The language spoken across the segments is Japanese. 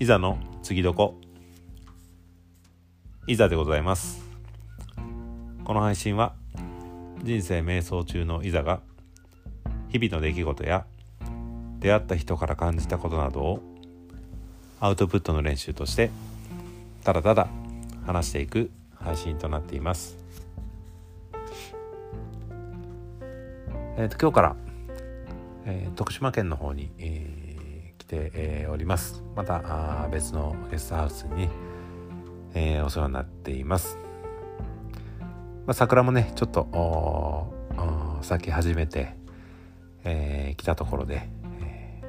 いざの次どこ？いざでございます。この配信は人生瞑想中のいざが日々の出来事や出会った人から感じたことなどをアウトプットの練習としてただただ話していく配信となっています。えーと、今日から、えー、徳島県の方に、えー、て、えー、おります。またあ別のゲストハウスに、えお世話になっています、まあ、桜もねちょっと咲き始めて、え来たところで、え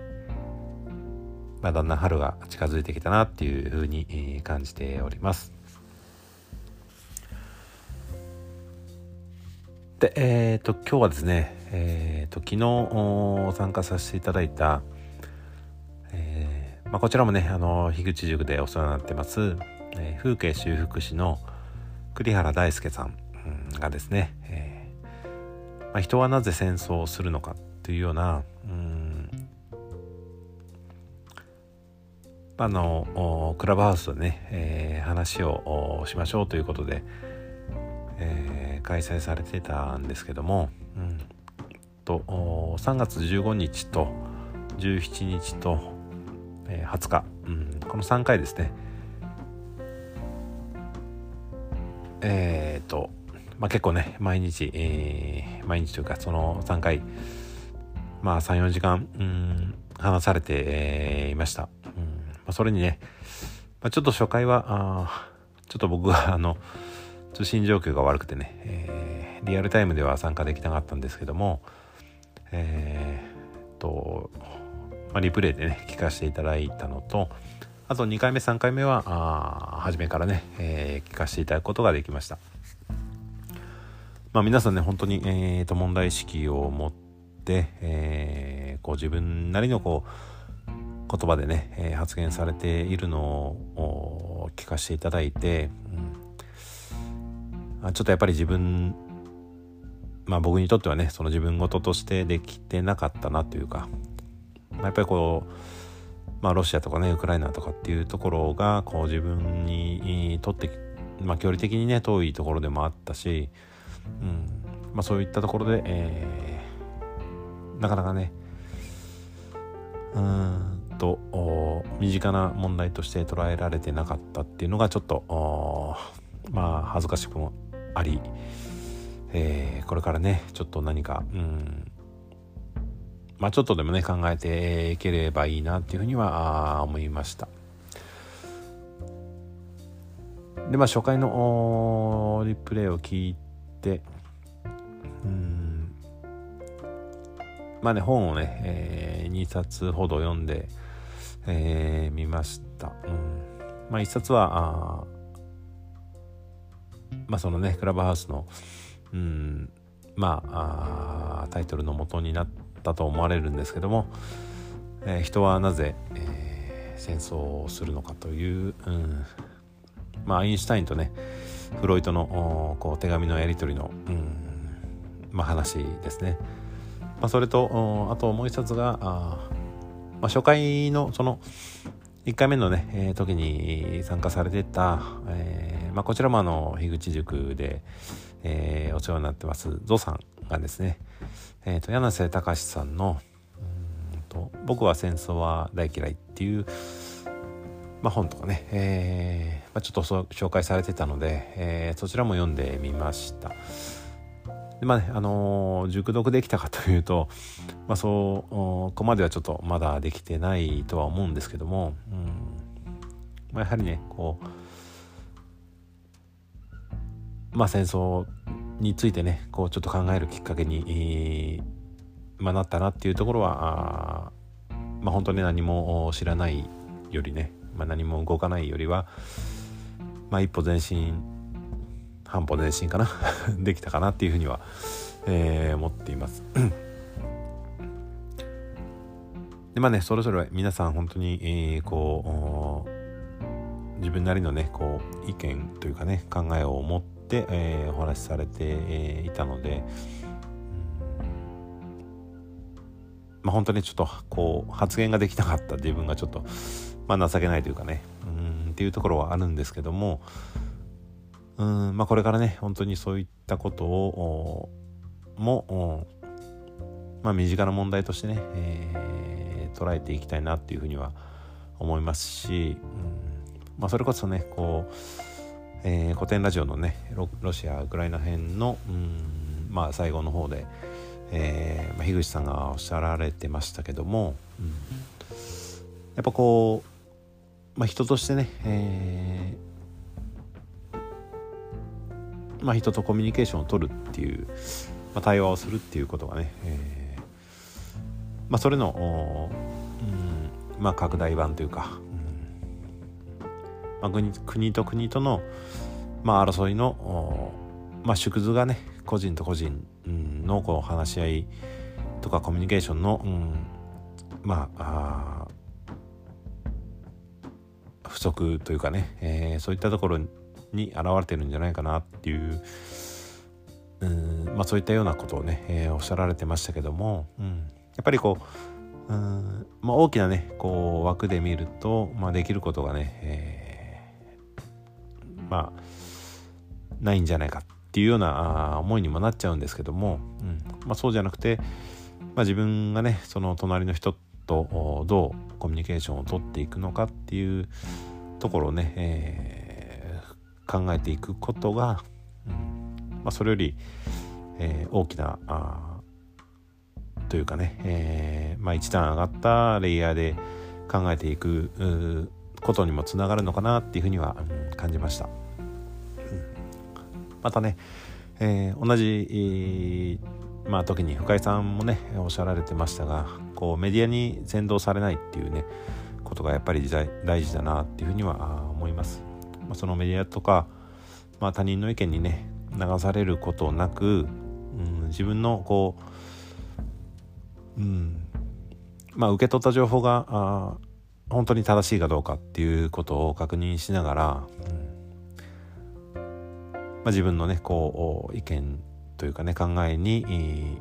まあ、だんだん春が近づいてきたなっていうふうに感じております。で、えっ、ー、と、今日はですね、えっ、ー、と、昨日参加させていただいた、まあ、こちらもね、あの、樋口塾でお世話になってます、え風景修復師の栗原大輔さんがですね、えまあ、人はなぜ戦争をするのかというような、うんあのクラブハウスでね、え話をしましょうということで、えー、開催されてたんですけども、うん、と3月15日と17日と、え、20日、うん、この3回ですね。えっ、ー、と、まあ、結構ね毎日、えー、毎日というかその3回まあ34時間、うん、話されて、えー、いました、うん。まあ、それにね、まあ、ちょっと初回はあちょっと僕はあの通信状況が悪くてね、えー、リアルタイムでは参加できなかったんですけども、えー、と、まあ、リプレイでね、聞かせていただいたのと、あと2回目、3回目は、あ初めからね、えー、聞かせていただくことができました。まあ皆さんね、本当に、えー、と問題意識を持って、えー、こう自分なりのこう、言葉でね、えー、発言されているのを聞かせていただいて、うんちょっとやっぱり自分まあ僕にとってはねその自分事としてできてなかったなというか、まあ、やっぱりこうまあロシアとかねウクライナとかっていうところがこう自分にとってまあ距離的にね遠いところでもあったし、うん。まあ、そういったところで、えー、なかなかねうんと身近な問題として捉えられてなかったっていうのがちょっとまあ恥ずかしくもあり、えー、これからねちょっと何かうんまあちょっとでもね考えていければいいなっていうふうには思いました。でまあ初回のリプレイを聞いてうん。まあね本をね、えー、2冊ほど読んで、えー、見ました、うん。まあ、1冊はあまあそのねクラブハウスのうん。まああタイトルの元になってたと思われるんですけども、えー、人はなぜ、えー、戦争をするのかという、うん、まあアインシュタインとねフロイトのこう手紙のやり取りの、うんまあ、話ですね。まあ、それとあともう一冊があ、まあ、初回のその1回目のね、えー、時に参加されてた、えー、まあ、こちらもあの樋口塾で、えー、お世話になってますゾさんがですね、えーと、柳瀬隆さんのうんと「僕は戦争は大嫌い」っていう、まあ、本とかね、えまあ、ちょっと紹介されてたので、えそちらも読んでみました。でまあね、あのー、熟読できたかというと、まあ、そうここまではちょっとまだできてないとは思うんですけども、うん。まあ、やはりねこうまあ戦争についてねこうちょっと考えるきっかけに、まあ、なったなっていうところはあまあ本当に何も知らないよりね、まあ、何も動かないよりは、まあ、一歩前進半歩前進かな できたかなっていうふうには、えー、思っています。でまあねそれぞれ皆さん本当に、えー、こう自分なりのねこう意見というかね考えを持って、えー、お話しされて、えー、いたので、まあ、本当にちょっとこう発言ができなかった自分がちょっと、まあ、情けないというかねうんっていうところはあるんですけどもうん、まあ、これからね本当にそういったことをも、まあ、身近な問題としてね、えー、捉えていきたいなっていうふうには思いますし、うんまあ、それこそねこう、えー、古典ラジオのねロシアウクライナ編の、うんまあ、最後の方で、えーまあ、樋口さんがおっしゃられてましたけども、うん、やっぱこう、まあ、人としてね、えーまあ、人とコミュニケーションを取るっていう、まあ、対話をするっていうことがね、えーまあ、それの、うんまあ、拡大版というか、まあ、国と国との、まあ、争いの、まあ、縮図がね個人と個人のこう話し合いとかコミュニケーションの、うん、まあ不足というかね、えー、そういったところに現れてるんじゃないかなっていううんまあ、そういったようなことをね、えー、おっしゃられてましたけども、うん、やっぱりこううんまあ、大きなねこう枠で見ると、まあ、できることがね、えー、まあないんじゃないかっていうような思いにもなっちゃうんですけども、うん。まあ、そうじゃなくて、まあ、自分がねその隣の人とどうコミュニケーションをとっていくのかっていうところをね、えー、考えていくことが、うん。まあ、それより、えー、大きなあというかね、えーまあ、一段上がったレイヤーで考えていくことにもつながるのかなっていうふうには、感じました、またね、えー、同じ、まあ、時に深井さんもねおっしゃられてましたがこうメディアに先導されないっていうねことがやっぱり大事だなっていうふうには思います、まあ、そのメディアとか、まあ、他人の意見にね流されることなく、うん、自分のこう、うんまあ、受け取った情報があ本当に正しいかどうかっていうことを確認しながら、うんまあ、自分のねこう意見というかね考えに、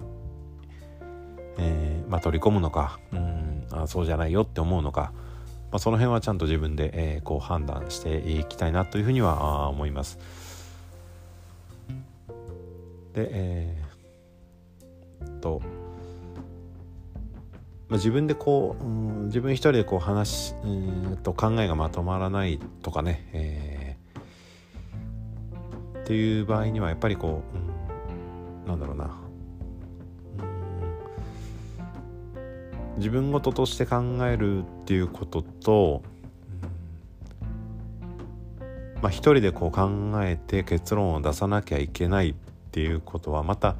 えーまあ、取り込むのか、うん、あそうじゃないよって思うのか、まあ、その辺はちゃんと自分で、えー、こう判断していきたいなというふうには思います。でえー、と、まあ、自分でこう、うん、自分一人でこう話うんと考えがまとまらないとかね、えー、っていう場合にはやっぱりこう、うん、なんだろうな、うん、自分事として考えるっていうことと、うんまあ、一人でこう考えて結論を出さなきゃいけないっていうことはまた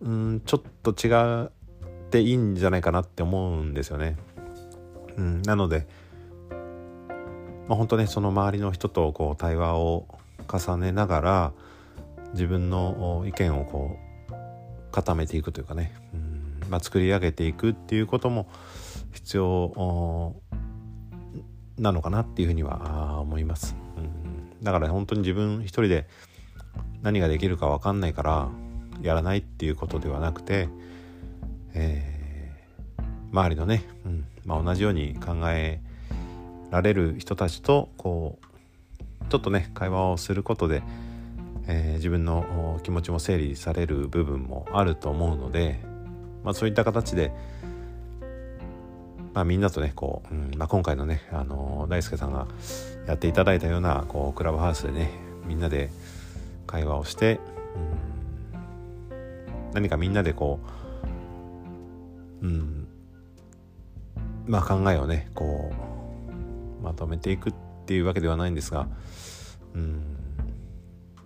うんちょっと違うっていいんじゃないかなって思うんですよね。うん、なので、まあ、本当ねその周りの人とこう対話を重ねながら自分の意見をこう固めていくというかね、うんまあ、作り上げていくっていうことも必要なのかなっていうふうには思います。うん、だから本当に自分一人で何ができるか分かんないからやらないっていうことではなくて、えー、周りのね、うんまあ、同じように考えられる人たちとこうちょっとね会話をすることで、えー、自分の気持ちも整理される部分もあると思うので、まあ、そういった形で、まあ、みんなとねこう、うんまあ、今回のね、あの大輔さんがやっていただいたようなこうクラブハウスでねみんなで会話をして、うん、何かみんなでこう、うん、まあ考えをねこうまとめていくっていうわけではないんですが、うん、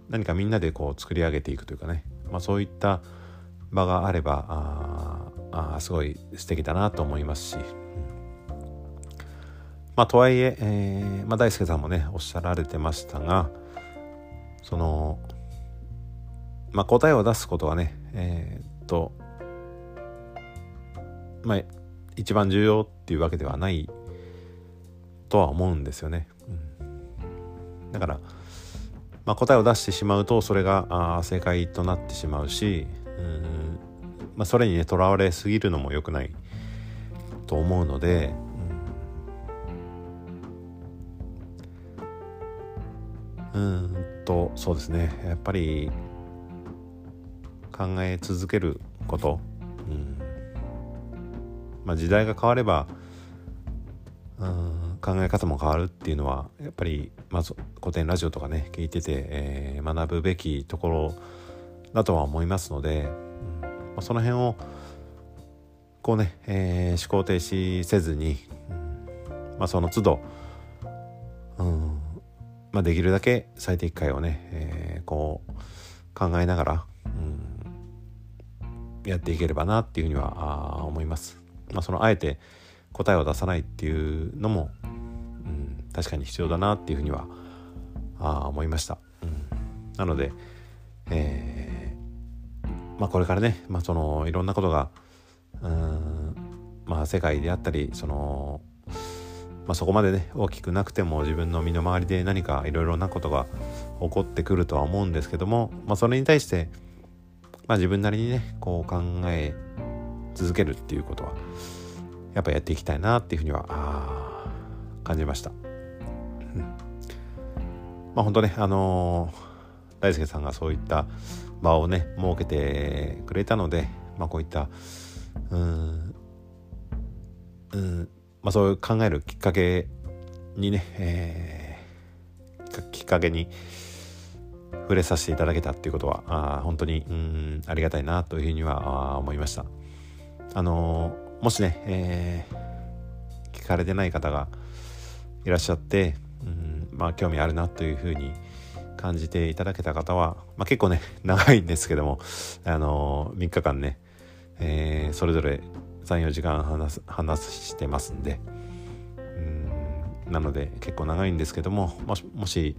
何かみんなでこう作り上げていくというかね、まあ、そういった場があればああすごい素敵だなと思いますし、うん、まあとはいええーまあ、大輔さんもねおっしゃられてましたがそのまあ、答えを出すことはねえー、っとまあ一番重要っていうわけではないとは思うんですよね。うん、だから、まあ、答えを出してしまうとそれがあ正解となってしまうしうん。まあ、それにねとらわれすぎるのも良くないと思うので、うん、うんとそうですね。やっぱり考え続けること、うん。まあ、時代が変われば、うん、考え方も変わるっていうのはやっぱりまず古典ラジオとかね聞いてて、えー、学ぶべきところだとは思いますので、うんまあ、その辺をこうね、えー、思考停止せずに、うんまあ、その都度、うんまあ、できるだけ最適解をね、えー、こう考えながら、うん、やっていければなっていうふうには思います。まあ、そのあえて答えを出さないっていうのも、うん、確かに必要だなっていうふうにはあ思いました。うん、なので、えー、まあ、これからね、まあ、そのいろんなことがうんまあ世界であったりその、まあ、そこまでね大きくなくても自分の身の回りで何かいろいろなことが起こってくるとは思うんですけども、まあ、それに対して、まあ、自分なりにねこう考え続けるっていうことはやっぱやっていきたいなっていうふうには感じました。うん、まあ本当ねあのー、大輔さんがそういった場をね設けてくれたので、まあ、こういったうんうんまあそういう考えるきっかけにね、えー、きっかけに触れさせていただけたっていうことはあ本当にうんありがたいなというふうには思いました。あのー、もしね、えー、聞かれてない方がいらっしゃって、うんまあ、興味あるなというふうに感じていただけた方は、まあ、結構ね長いんですけども、あのー、3日間ね、えー、それぞれ34時間話す話してますんでうんなので結構長いんですけどももしもし、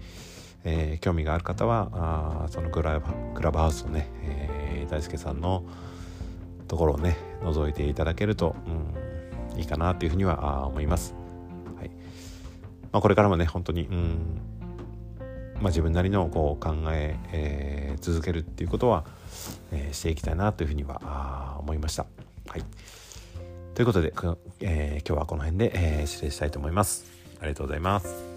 えー、興味がある方はあそのクラブクラブハウスのね、えー、大輔さんのところをね覗いていただけると、うん、いいかなというふうには思います。はいまあ、これからもね本当に、うんまあ、自分なりのこう考ええー、続けるっていうことは、えー、していきたいなというふうには思いました。はい、ということで、えー、今日はこの辺で、えー、失礼したいと思います。ありがとうございます。